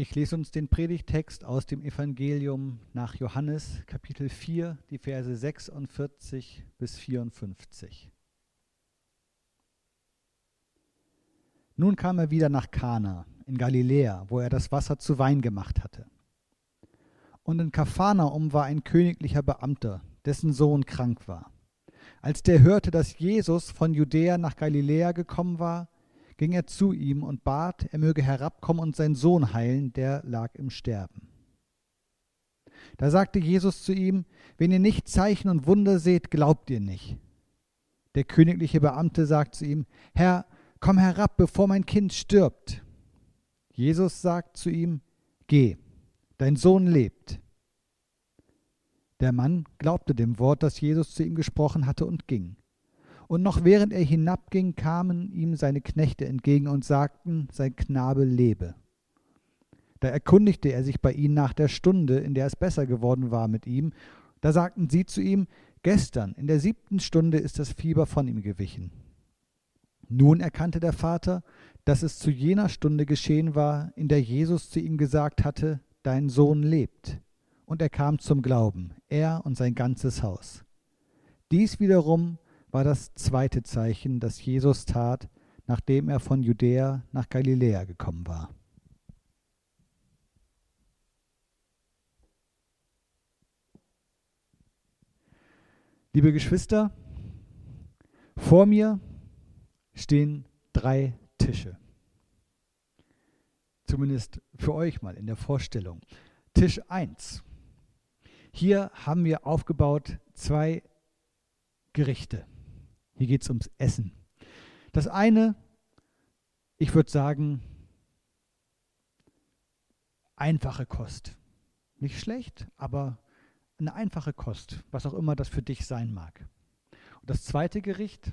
Ich lese uns den Predigtext aus dem Evangelium nach Johannes, Kapitel 4, die Verse 46 bis 54. Nun kam er wieder nach Kana in Galiläa, wo er das Wasser zu Wein gemacht hatte. Und in Kapharnaum war ein königlicher Beamter, dessen Sohn krank war. Als der hörte, dass Jesus von Judäa nach Galiläa gekommen war, ging er zu ihm und bat, er möge herabkommen und seinen Sohn heilen, der lag im Sterben. Da sagte Jesus zu ihm, wenn ihr nicht Zeichen und Wunder seht, glaubt ihr nicht. Der königliche Beamte sagt zu ihm, Herr, komm herab, bevor mein Kind stirbt. Jesus sagt zu ihm, Geh, dein Sohn lebt. Der Mann glaubte dem Wort, das Jesus zu ihm gesprochen hatte, und ging. Und noch während er hinabging, kamen ihm seine Knechte entgegen und sagten, sein Knabe lebe. Da erkundigte er sich bei ihnen nach der Stunde, in der es besser geworden war mit ihm. Da sagten sie zu ihm, gestern in der siebten Stunde ist das Fieber von ihm gewichen. Nun erkannte der Vater, dass es zu jener Stunde geschehen war, in der Jesus zu ihm gesagt hatte, dein Sohn lebt. Und er kam zum Glauben, er und sein ganzes Haus. Dies wiederum war das zweite Zeichen, das Jesus tat, nachdem er von Judäa nach Galiläa gekommen war. Liebe Geschwister, vor mir stehen drei Tische. Zumindest für euch mal in der Vorstellung. Tisch 1. Hier haben wir aufgebaut zwei Gerichte. Hier geht es ums Essen. Das eine, ich würde sagen, einfache Kost. Nicht schlecht, aber eine einfache Kost, was auch immer das für dich sein mag. Und das zweite Gericht,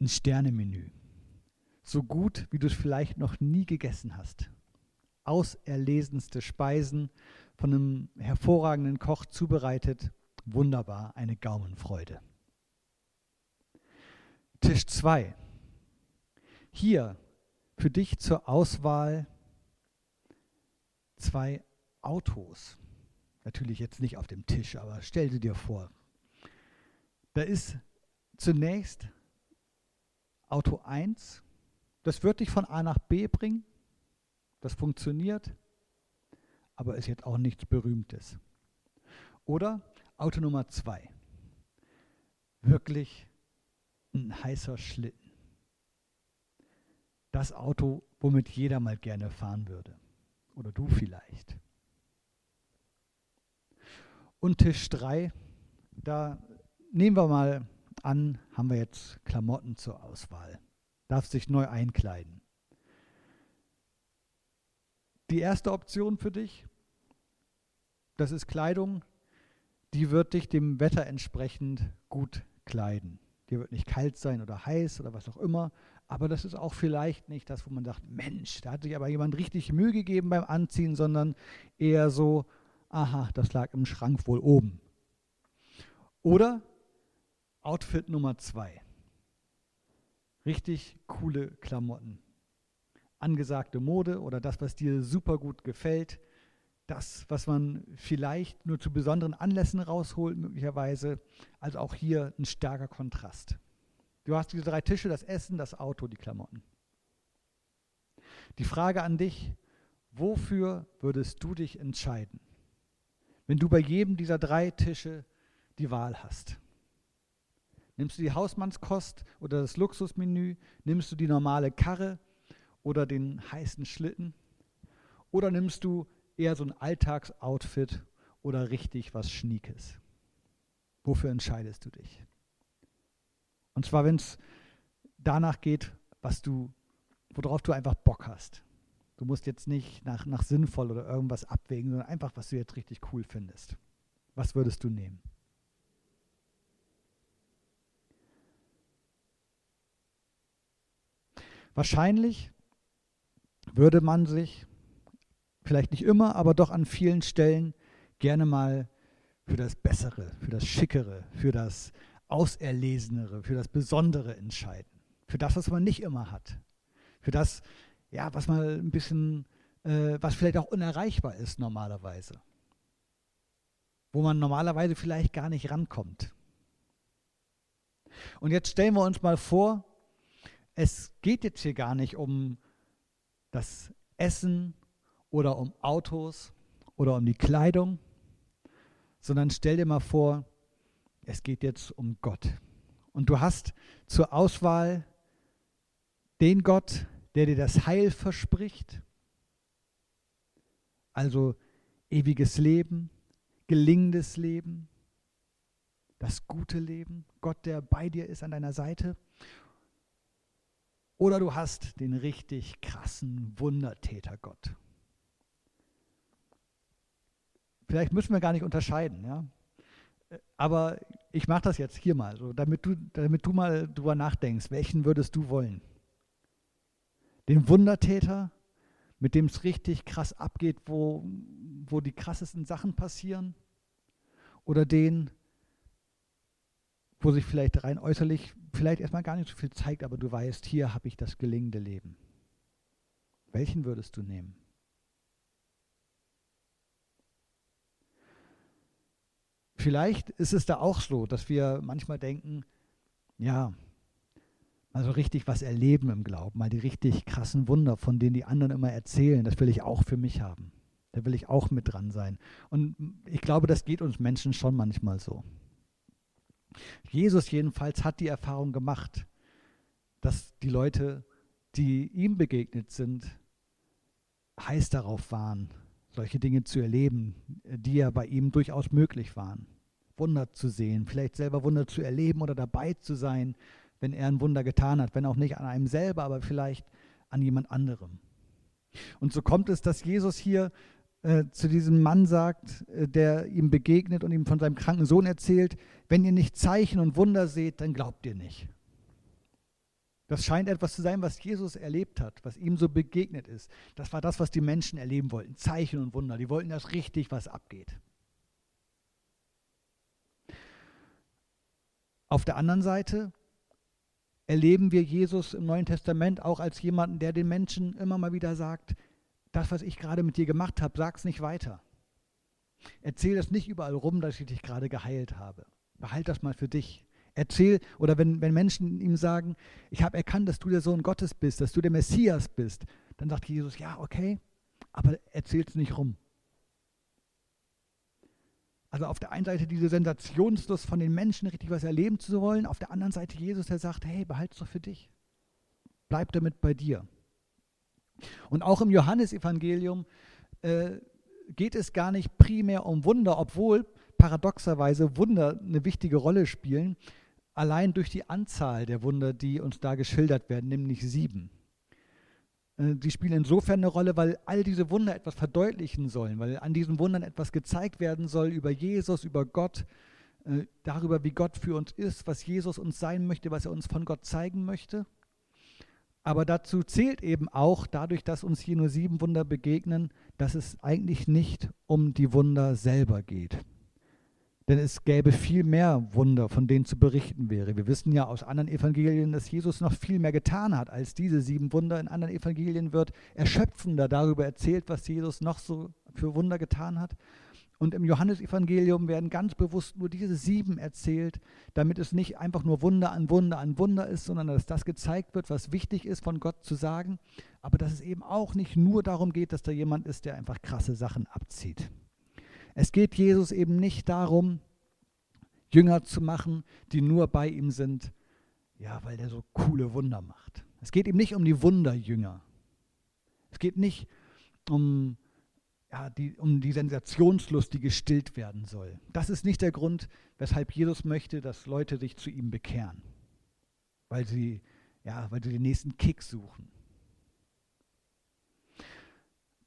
ein Sternemenü. So gut, wie du es vielleicht noch nie gegessen hast. Auserlesenste Speisen von einem hervorragenden Koch zubereitet. Wunderbar, eine Gaumenfreude. Tisch 2. Hier für dich zur Auswahl zwei Autos. Natürlich jetzt nicht auf dem Tisch, aber stell dir vor. Da ist zunächst Auto 1. Das wird dich von A nach B bringen. Das funktioniert, aber ist jetzt auch nichts Berühmtes. Oder Auto Nummer 2. Wirklich ein heißer Schlitten. Das Auto, womit jeder mal gerne fahren würde. Oder du vielleicht. Und Tisch 3, da nehmen wir mal an, haben wir jetzt Klamotten zur Auswahl. Darfst dich neu einkleiden. Die erste Option für dich, das ist Kleidung, die wird dich dem Wetter entsprechend gut kleiden. Dir wird nicht kalt sein oder heiß oder was auch immer. Aber das ist auch vielleicht nicht das, wo man sagt, Mensch, da hat sich aber jemand richtig Mühe gegeben beim Anziehen, sondern eher so, aha, das lag im Schrank wohl oben. Oder Outfit Nummer zwei. Richtig coole Klamotten. Angesagte Mode oder das, was dir super gut gefällt das, was man vielleicht nur zu besonderen Anlässen rausholt, möglicherweise. Also auch hier ein starker Kontrast. Du hast diese drei Tische, das Essen, das Auto, die Klamotten. Die Frage an dich, wofür würdest du dich entscheiden, wenn du bei jedem dieser drei Tische die Wahl hast? Nimmst du die Hausmannskost oder das Luxusmenü? Nimmst du die normale Karre oder den heißen Schlitten? Oder nimmst du eher so ein Alltagsoutfit oder richtig was Schniekes? Wofür entscheidest du dich? Und zwar, wenn es danach geht, was du, worauf du einfach Bock hast. Du musst jetzt nicht nach, nach sinnvoll oder irgendwas abwägen, sondern einfach, was du jetzt richtig cool findest. Was würdest du nehmen? Wahrscheinlich würde man sich vielleicht nicht immer, aber doch an vielen Stellen gerne mal für das Bessere, für das Schickere, für das Auserlesenere, für das Besondere entscheiden. Für das, was man nicht immer hat. Für das, ja, was mal ein bisschen, äh, was vielleicht auch unerreichbar ist normalerweise. Wo man normalerweise vielleicht gar nicht rankommt. Und jetzt stellen wir uns mal vor, es geht jetzt hier gar nicht um das Essen oder um Autos oder um die Kleidung, sondern stell dir mal vor, es geht jetzt um Gott. Und du hast zur Auswahl den Gott, der dir das Heil verspricht, also ewiges Leben, gelingendes Leben, das gute Leben, Gott, der bei dir ist an deiner Seite. Oder du hast den richtig krassen Wundertäter Gott. Vielleicht müssen wir gar nicht unterscheiden, ja. Aber ich mache das jetzt hier mal, so, damit, du, damit du mal drüber nachdenkst, welchen würdest du wollen? Den Wundertäter, mit dem es richtig krass abgeht, wo, wo die krassesten Sachen passieren? Oder den, wo sich vielleicht rein äußerlich vielleicht erstmal gar nicht so viel zeigt, aber du weißt, hier habe ich das gelingende Leben. Welchen würdest du nehmen? Vielleicht ist es da auch so, dass wir manchmal denken, ja, also richtig was erleben im Glauben, mal die richtig krassen Wunder, von denen die anderen immer erzählen, das will ich auch für mich haben. Da will ich auch mit dran sein. Und ich glaube, das geht uns Menschen schon manchmal so. Jesus jedenfalls hat die Erfahrung gemacht, dass die Leute, die ihm begegnet sind, heiß darauf waren, solche Dinge zu erleben, die ja bei ihm durchaus möglich waren. Wunder zu sehen, vielleicht selber Wunder zu erleben oder dabei zu sein, wenn er ein Wunder getan hat, wenn auch nicht an einem selber, aber vielleicht an jemand anderem. Und so kommt es, dass Jesus hier äh, zu diesem Mann sagt, äh, der ihm begegnet und ihm von seinem kranken Sohn erzählt, wenn ihr nicht Zeichen und Wunder seht, dann glaubt ihr nicht. Das scheint etwas zu sein, was Jesus erlebt hat, was ihm so begegnet ist. Das war das, was die Menschen erleben wollten. Zeichen und Wunder. Die wollten, dass richtig was abgeht. Auf der anderen Seite erleben wir Jesus im Neuen Testament auch als jemanden, der den Menschen immer mal wieder sagt, das, was ich gerade mit dir gemacht habe, sag's nicht weiter. Erzähl das nicht überall rum, dass ich dich gerade geheilt habe. Behalt das mal für dich. Erzähl, oder wenn, wenn Menschen ihm sagen, ich habe erkannt, dass du der Sohn Gottes bist, dass du der Messias bist, dann sagt Jesus, ja, okay, aber erzähl es nicht rum. Also auf der einen Seite diese Sensationslust von den Menschen, richtig was erleben zu wollen, auf der anderen Seite Jesus, der sagt, hey, behalt es doch für dich. Bleib damit bei dir. Und auch im Johannesevangelium äh, geht es gar nicht primär um Wunder, obwohl paradoxerweise Wunder eine wichtige Rolle spielen allein durch die Anzahl der Wunder, die uns da geschildert werden, nämlich sieben. Äh, die spielen insofern eine Rolle, weil all diese Wunder etwas verdeutlichen sollen, weil an diesen Wundern etwas gezeigt werden soll über Jesus, über Gott, äh, darüber, wie Gott für uns ist, was Jesus uns sein möchte, was er uns von Gott zeigen möchte. Aber dazu zählt eben auch, dadurch, dass uns hier nur sieben Wunder begegnen, dass es eigentlich nicht um die Wunder selber geht. Denn es gäbe viel mehr Wunder, von denen zu berichten wäre. Wir wissen ja aus anderen Evangelien, dass Jesus noch viel mehr getan hat als diese sieben Wunder. In anderen Evangelien wird erschöpfender darüber erzählt, was Jesus noch so für Wunder getan hat. Und im Johannesevangelium werden ganz bewusst nur diese sieben erzählt, damit es nicht einfach nur Wunder an Wunder an Wunder ist, sondern dass das gezeigt wird, was wichtig ist von Gott zu sagen, aber dass es eben auch nicht nur darum geht, dass da jemand ist, der einfach krasse Sachen abzieht. Es geht Jesus eben nicht darum, Jünger zu machen, die nur bei ihm sind, ja, weil der so coole Wunder macht. Es geht ihm nicht um die Wunderjünger. Es geht nicht um, ja, die, um die Sensationslust, die gestillt werden soll. Das ist nicht der Grund, weshalb Jesus möchte, dass Leute sich zu ihm bekehren. Weil sie, ja, weil sie den nächsten Kick suchen.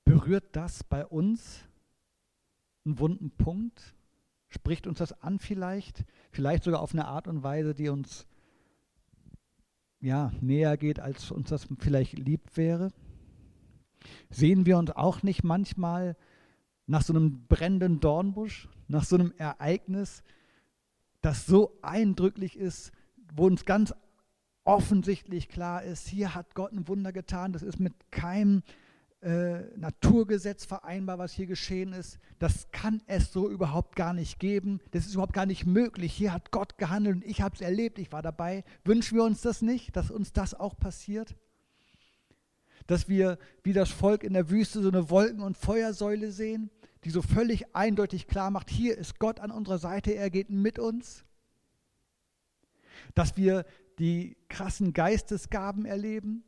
Berührt das bei uns einen wunden Punkt? Spricht uns das an vielleicht? Vielleicht sogar auf eine Art und Weise, die uns ja, näher geht, als uns das vielleicht lieb wäre? Sehen wir uns auch nicht manchmal nach so einem brennenden Dornbusch, nach so einem Ereignis, das so eindrücklich ist, wo uns ganz offensichtlich klar ist, hier hat Gott ein Wunder getan, das ist mit keinem äh, Naturgesetz vereinbar, was hier geschehen ist. Das kann es so überhaupt gar nicht geben. Das ist überhaupt gar nicht möglich. Hier hat Gott gehandelt und ich habe es erlebt, ich war dabei. Wünschen wir uns das nicht, dass uns das auch passiert? Dass wir wie das Volk in der Wüste so eine Wolken- und Feuersäule sehen, die so völlig eindeutig klar macht, hier ist Gott an unserer Seite, er geht mit uns. Dass wir die krassen Geistesgaben erleben,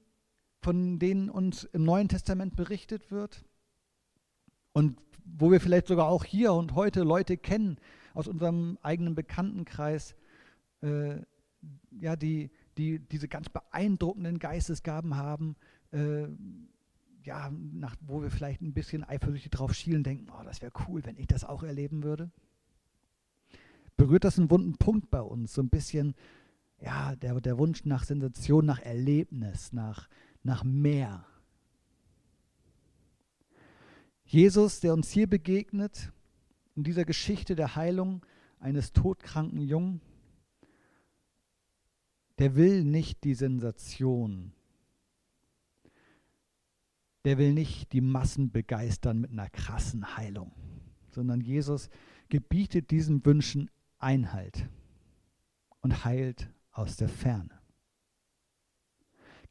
von denen uns im Neuen Testament berichtet wird. Und wo wir vielleicht sogar auch hier und heute Leute kennen aus unserem eigenen Bekanntenkreis, äh, ja, die, die diese ganz beeindruckenden Geistesgaben haben, äh, ja, nach, wo wir vielleicht ein bisschen eifersüchtig drauf schielen, denken, oh, das wäre cool, wenn ich das auch erleben würde. Berührt das einen wunden Punkt bei uns, so ein bisschen, ja, der, der Wunsch nach Sensation, nach Erlebnis, nach, nach mehr. Jesus, der uns hier begegnet, in dieser Geschichte der Heilung eines todkranken Jungen, der will nicht die Sensation. Der will nicht die Massen begeistern mit einer krassen Heilung, sondern Jesus gebietet diesen Wünschen Einhalt und heilt aus der Ferne.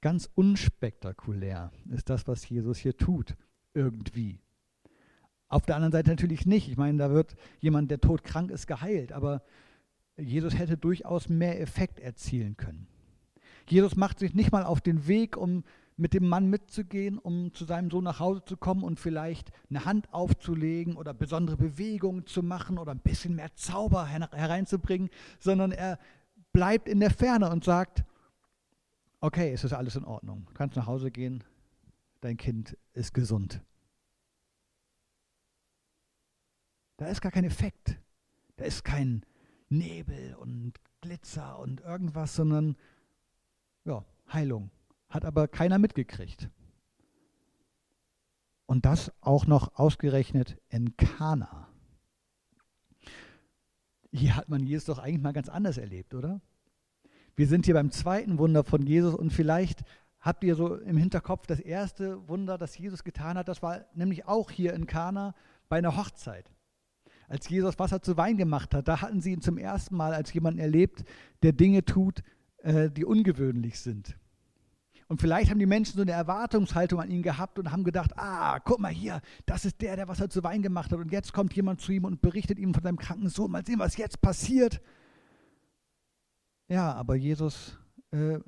Ganz unspektakulär ist das, was Jesus hier tut, irgendwie. Auf der anderen Seite natürlich nicht. Ich meine, da wird jemand, der todkrank ist, geheilt, aber Jesus hätte durchaus mehr Effekt erzielen können. Jesus macht sich nicht mal auf den Weg, um mit dem Mann mitzugehen, um zu seinem Sohn nach Hause zu kommen und vielleicht eine Hand aufzulegen oder besondere Bewegungen zu machen oder ein bisschen mehr Zauber hereinzubringen, sondern er bleibt in der Ferne und sagt, okay, es ist alles in Ordnung. Du kannst nach Hause gehen, dein Kind ist gesund. Da ist gar kein Effekt. Da ist kein Nebel und Glitzer und irgendwas, sondern ja, Heilung. Hat aber keiner mitgekriegt. Und das auch noch ausgerechnet in Kana. Hier hat man Jesus doch eigentlich mal ganz anders erlebt, oder? Wir sind hier beim zweiten Wunder von Jesus und vielleicht habt ihr so im Hinterkopf das erste Wunder, das Jesus getan hat. Das war nämlich auch hier in Kana bei einer Hochzeit. Als Jesus Wasser zu Wein gemacht hat, da hatten sie ihn zum ersten Mal als jemanden erlebt, der Dinge tut, äh, die ungewöhnlich sind. Und vielleicht haben die Menschen so eine Erwartungshaltung an ihn gehabt und haben gedacht, ah, guck mal hier, das ist der, der Wasser zu Wein gemacht hat. Und jetzt kommt jemand zu ihm und berichtet ihm von seinem kranken Sohn. Mal sehen, was jetzt passiert. Ja, aber Jesus äh,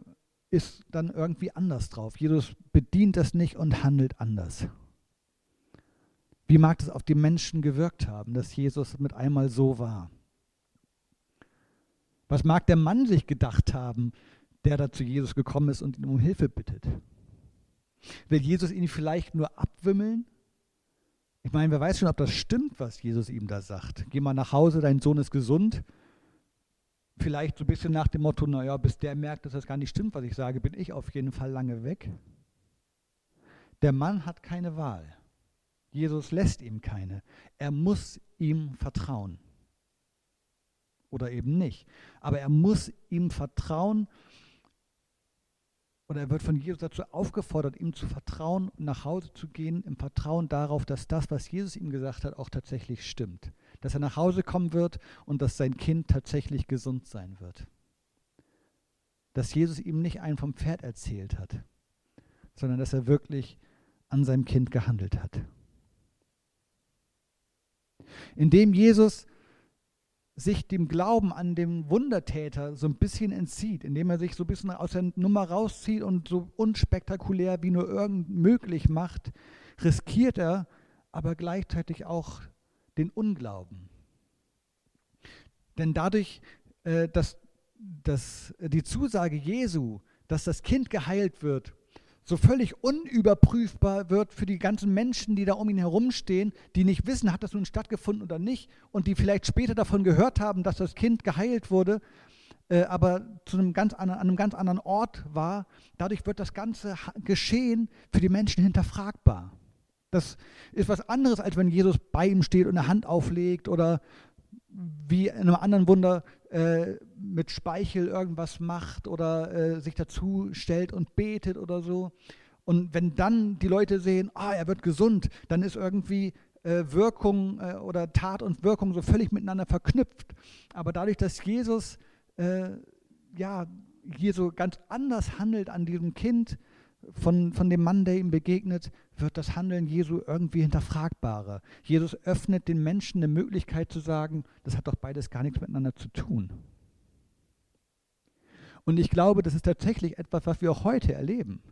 ist dann irgendwie anders drauf. Jesus bedient das nicht und handelt anders. Wie mag das auf die Menschen gewirkt haben, dass Jesus mit einmal so war? Was mag der Mann sich gedacht haben, der da zu Jesus gekommen ist und ihn um Hilfe bittet? Will Jesus ihn vielleicht nur abwimmeln? Ich meine, wer weiß schon, ob das stimmt, was Jesus ihm da sagt. Geh mal nach Hause, dein Sohn ist gesund. Vielleicht so ein bisschen nach dem Motto, naja, bis der merkt, dass das gar nicht stimmt, was ich sage, bin ich auf jeden Fall lange weg. Der Mann hat keine Wahl. Jesus lässt ihm keine. Er muss ihm vertrauen. Oder eben nicht. Aber er muss ihm vertrauen. Oder er wird von Jesus dazu aufgefordert, ihm zu vertrauen und nach Hause zu gehen, im Vertrauen darauf, dass das, was Jesus ihm gesagt hat, auch tatsächlich stimmt dass er nach Hause kommen wird und dass sein Kind tatsächlich gesund sein wird. Dass Jesus ihm nicht einen vom Pferd erzählt hat, sondern dass er wirklich an seinem Kind gehandelt hat. Indem Jesus sich dem Glauben an den Wundertäter so ein bisschen entzieht, indem er sich so ein bisschen aus der Nummer rauszieht und so unspektakulär wie nur irgend möglich macht, riskiert er aber gleichzeitig auch den Unglauben. Denn dadurch, äh, dass, dass die Zusage Jesu, dass das Kind geheilt wird, so völlig unüberprüfbar wird für die ganzen Menschen, die da um ihn herumstehen, die nicht wissen, hat das nun stattgefunden oder nicht und die vielleicht später davon gehört haben, dass das Kind geheilt wurde, äh, aber zu einem ganz an einem ganz anderen Ort war. Dadurch wird das ganze Geschehen für die Menschen hinterfragbar. Das ist was anderes, als wenn Jesus bei ihm steht und eine Hand auflegt oder wie in einem anderen Wunder äh, mit Speichel irgendwas macht oder äh, sich dazu stellt und betet oder so. Und wenn dann die Leute sehen, ah, er wird gesund, dann ist irgendwie äh, Wirkung äh, oder Tat und Wirkung so völlig miteinander verknüpft. Aber dadurch, dass Jesus äh, ja hier so ganz anders handelt an diesem Kind, von, von dem Mann, der ihm begegnet, wird das Handeln Jesu irgendwie hinterfragbarer. Jesus öffnet den Menschen eine Möglichkeit zu sagen, das hat doch beides gar nichts miteinander zu tun. Und ich glaube, das ist tatsächlich etwas, was wir auch heute erleben.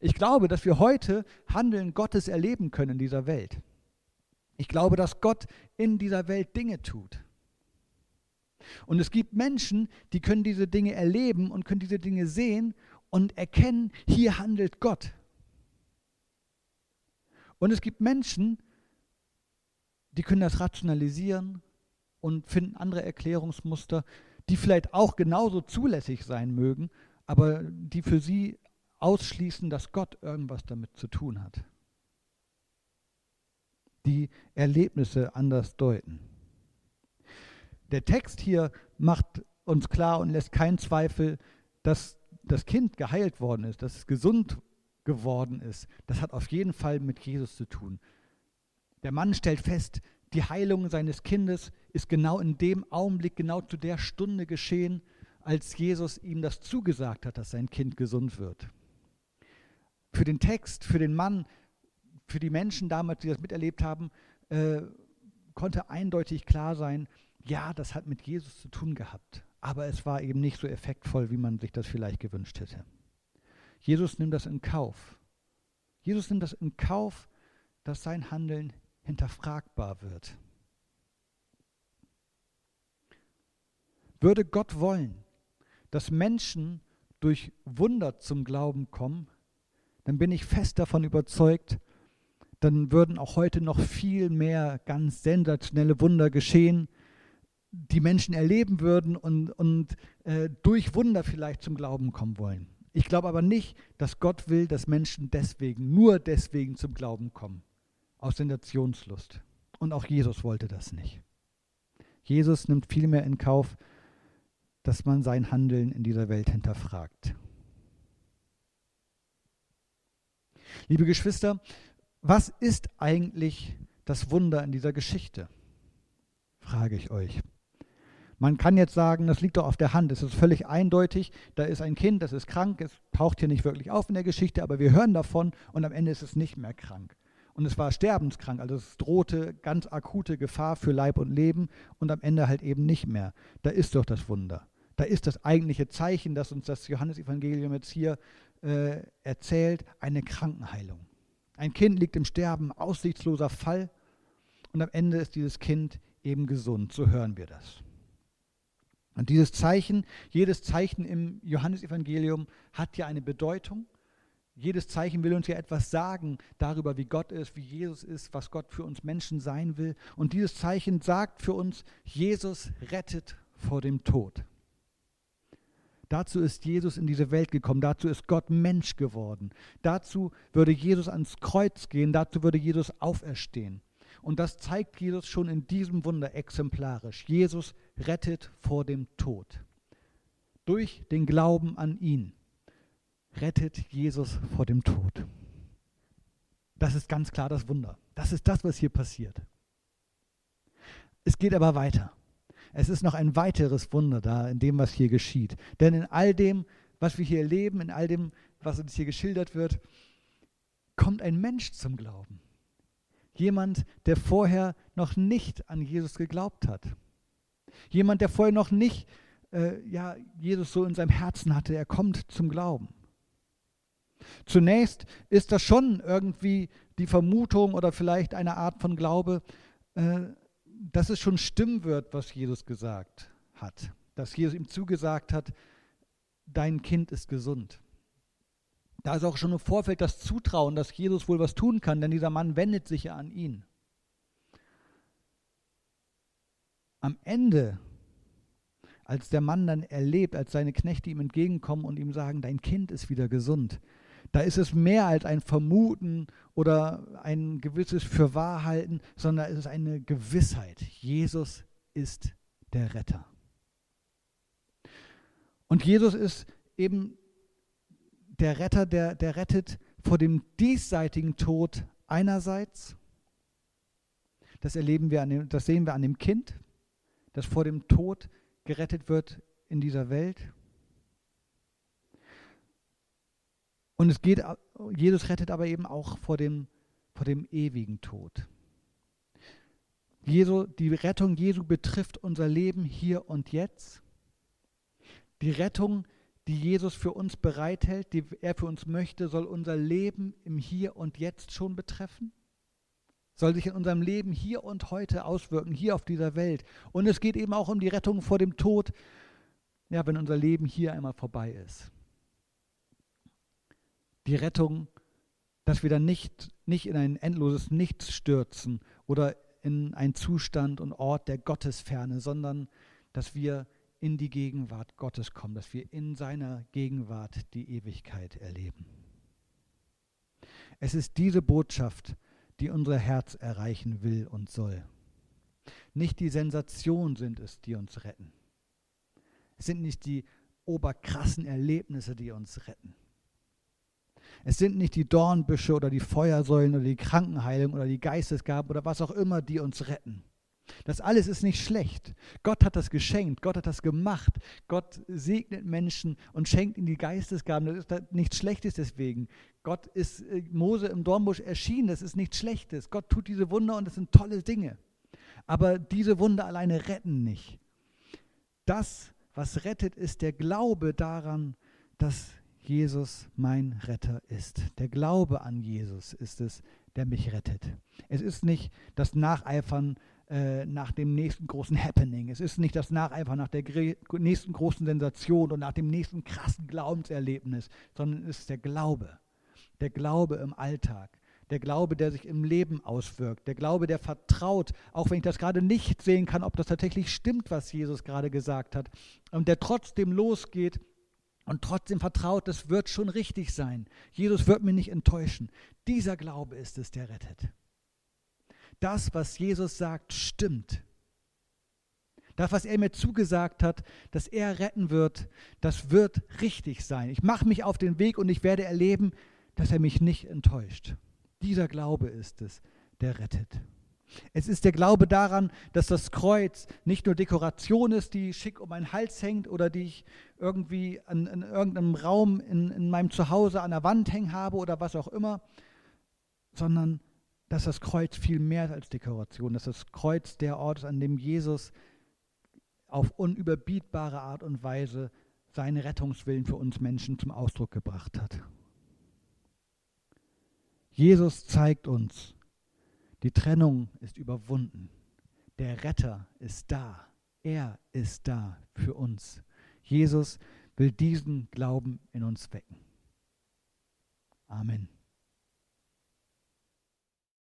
Ich glaube, dass wir heute Handeln Gottes erleben können in dieser Welt. Ich glaube, dass Gott in dieser Welt Dinge tut. Und es gibt Menschen, die können diese Dinge erleben und können diese Dinge sehen und erkennen, hier handelt Gott. Und es gibt Menschen, die können das rationalisieren und finden andere Erklärungsmuster, die vielleicht auch genauso zulässig sein mögen, aber die für sie ausschließen, dass Gott irgendwas damit zu tun hat die Erlebnisse anders deuten. Der Text hier macht uns klar und lässt keinen Zweifel, dass das Kind geheilt worden ist, dass es gesund geworden ist. Das hat auf jeden Fall mit Jesus zu tun. Der Mann stellt fest, die Heilung seines Kindes ist genau in dem Augenblick, genau zu der Stunde geschehen, als Jesus ihm das zugesagt hat, dass sein Kind gesund wird. Für den Text, für den Mann für die Menschen damals, die das miterlebt haben, äh, konnte eindeutig klar sein, ja, das hat mit Jesus zu tun gehabt. Aber es war eben nicht so effektvoll, wie man sich das vielleicht gewünscht hätte. Jesus nimmt das in Kauf. Jesus nimmt das in Kauf, dass sein Handeln hinterfragbar wird. Würde Gott wollen, dass Menschen durch Wunder zum Glauben kommen, dann bin ich fest davon überzeugt, dann würden auch heute noch viel mehr ganz sensationelle Wunder geschehen, die Menschen erleben würden und, und äh, durch Wunder vielleicht zum Glauben kommen wollen. Ich glaube aber nicht, dass Gott will, dass Menschen deswegen, nur deswegen zum Glauben kommen, aus Sensationslust. Und auch Jesus wollte das nicht. Jesus nimmt vielmehr in Kauf, dass man sein Handeln in dieser Welt hinterfragt. Liebe Geschwister, was ist eigentlich das Wunder in dieser Geschichte? Frage ich euch. Man kann jetzt sagen, das liegt doch auf der Hand, es ist völlig eindeutig, da ist ein Kind, das ist krank, es taucht hier nicht wirklich auf in der Geschichte, aber wir hören davon und am Ende ist es nicht mehr krank. Und es war sterbenskrank, also es drohte ganz akute Gefahr für Leib und Leben und am Ende halt eben nicht mehr. Da ist doch das Wunder. Da ist das eigentliche Zeichen, das uns das Johannesevangelium jetzt hier äh, erzählt, eine Krankenheilung. Ein Kind liegt im Sterben, aussichtsloser Fall. Und am Ende ist dieses Kind eben gesund. So hören wir das. Und dieses Zeichen, jedes Zeichen im Johannesevangelium hat ja eine Bedeutung. Jedes Zeichen will uns ja etwas sagen darüber, wie Gott ist, wie Jesus ist, was Gott für uns Menschen sein will. Und dieses Zeichen sagt für uns, Jesus rettet vor dem Tod. Dazu ist Jesus in diese Welt gekommen, dazu ist Gott Mensch geworden. Dazu würde Jesus ans Kreuz gehen, dazu würde Jesus auferstehen. Und das zeigt Jesus schon in diesem Wunder exemplarisch. Jesus rettet vor dem Tod. Durch den Glauben an ihn rettet Jesus vor dem Tod. Das ist ganz klar das Wunder. Das ist das, was hier passiert. Es geht aber weiter. Es ist noch ein weiteres Wunder da in dem, was hier geschieht. Denn in all dem, was wir hier erleben, in all dem, was uns hier geschildert wird, kommt ein Mensch zum Glauben. Jemand, der vorher noch nicht an Jesus geglaubt hat. Jemand, der vorher noch nicht äh, ja, Jesus so in seinem Herzen hatte. Er kommt zum Glauben. Zunächst ist das schon irgendwie die Vermutung oder vielleicht eine Art von Glaube, äh, dass es schon stimmen wird, was Jesus gesagt hat. Dass Jesus ihm zugesagt hat, dein Kind ist gesund. Da ist auch schon im Vorfeld das Zutrauen, dass Jesus wohl was tun kann, denn dieser Mann wendet sich ja an ihn. Am Ende, als der Mann dann erlebt, als seine Knechte ihm entgegenkommen und ihm sagen, dein Kind ist wieder gesund, da ist es mehr als ein Vermuten oder ein gewisses Fürwahrhalten, sondern es ist eine Gewissheit. Jesus ist der Retter. Und Jesus ist eben der Retter, der, der rettet vor dem diesseitigen Tod einerseits. Das erleben wir, an dem, das sehen wir an dem Kind, das vor dem Tod gerettet wird in dieser Welt. Und es geht, Jesus rettet aber eben auch vor dem, vor dem ewigen Tod. Jesu, die Rettung Jesu betrifft unser Leben hier und jetzt. Die Rettung, die Jesus für uns bereithält, die er für uns möchte, soll unser Leben im Hier und Jetzt schon betreffen. Soll sich in unserem Leben hier und heute auswirken, hier auf dieser Welt. Und es geht eben auch um die Rettung vor dem Tod, ja, wenn unser Leben hier einmal vorbei ist. Die Rettung, dass wir dann nicht, nicht in ein endloses Nichts stürzen oder in einen Zustand und Ort der Gottesferne, sondern dass wir in die Gegenwart Gottes kommen, dass wir in seiner Gegenwart die Ewigkeit erleben. Es ist diese Botschaft, die unser Herz erreichen will und soll. Nicht die Sensation sind es, die uns retten. Es sind nicht die oberkrassen Erlebnisse, die uns retten. Es sind nicht die Dornbüsche oder die Feuersäulen oder die Krankenheilung oder die Geistesgaben oder was auch immer, die uns retten. Das alles ist nicht schlecht. Gott hat das geschenkt, Gott hat das gemacht. Gott segnet Menschen und schenkt ihnen die Geistesgaben. Das ist nichts Schlechtes deswegen. Gott ist äh, Mose im Dornbusch erschienen, das ist nichts Schlechtes. Gott tut diese Wunder und das sind tolle Dinge. Aber diese Wunder alleine retten nicht. Das, was rettet, ist der Glaube daran, dass Jesus mein Retter ist. Der Glaube an Jesus ist es, der mich rettet. Es ist nicht das Nacheifern äh, nach dem nächsten großen Happening. Es ist nicht das Nacheifern nach der nächsten großen Sensation und nach dem nächsten krassen Glaubenserlebnis, sondern es ist der Glaube. Der Glaube im Alltag. Der Glaube, der sich im Leben auswirkt. Der Glaube, der vertraut, auch wenn ich das gerade nicht sehen kann, ob das tatsächlich stimmt, was Jesus gerade gesagt hat. Und der trotzdem losgeht und trotzdem vertraut, es wird schon richtig sein. Jesus wird mich nicht enttäuschen. Dieser Glaube ist es, der rettet. Das, was Jesus sagt, stimmt. Das, was er mir zugesagt hat, dass er retten wird, das wird richtig sein. Ich mache mich auf den Weg und ich werde erleben, dass er mich nicht enttäuscht. Dieser Glaube ist es, der rettet. Es ist der Glaube daran, dass das Kreuz nicht nur Dekoration ist, die schick um meinen Hals hängt oder die ich irgendwie an, in irgendeinem Raum in, in meinem Zuhause an der Wand hängen habe oder was auch immer, sondern dass das Kreuz viel mehr als Dekoration, dass das Kreuz der Ort ist, an dem Jesus auf unüberbietbare Art und Weise seinen Rettungswillen für uns Menschen zum Ausdruck gebracht hat. Jesus zeigt uns, die Trennung ist überwunden. Der Retter ist da. Er ist da für uns. Jesus will diesen Glauben in uns wecken. Amen.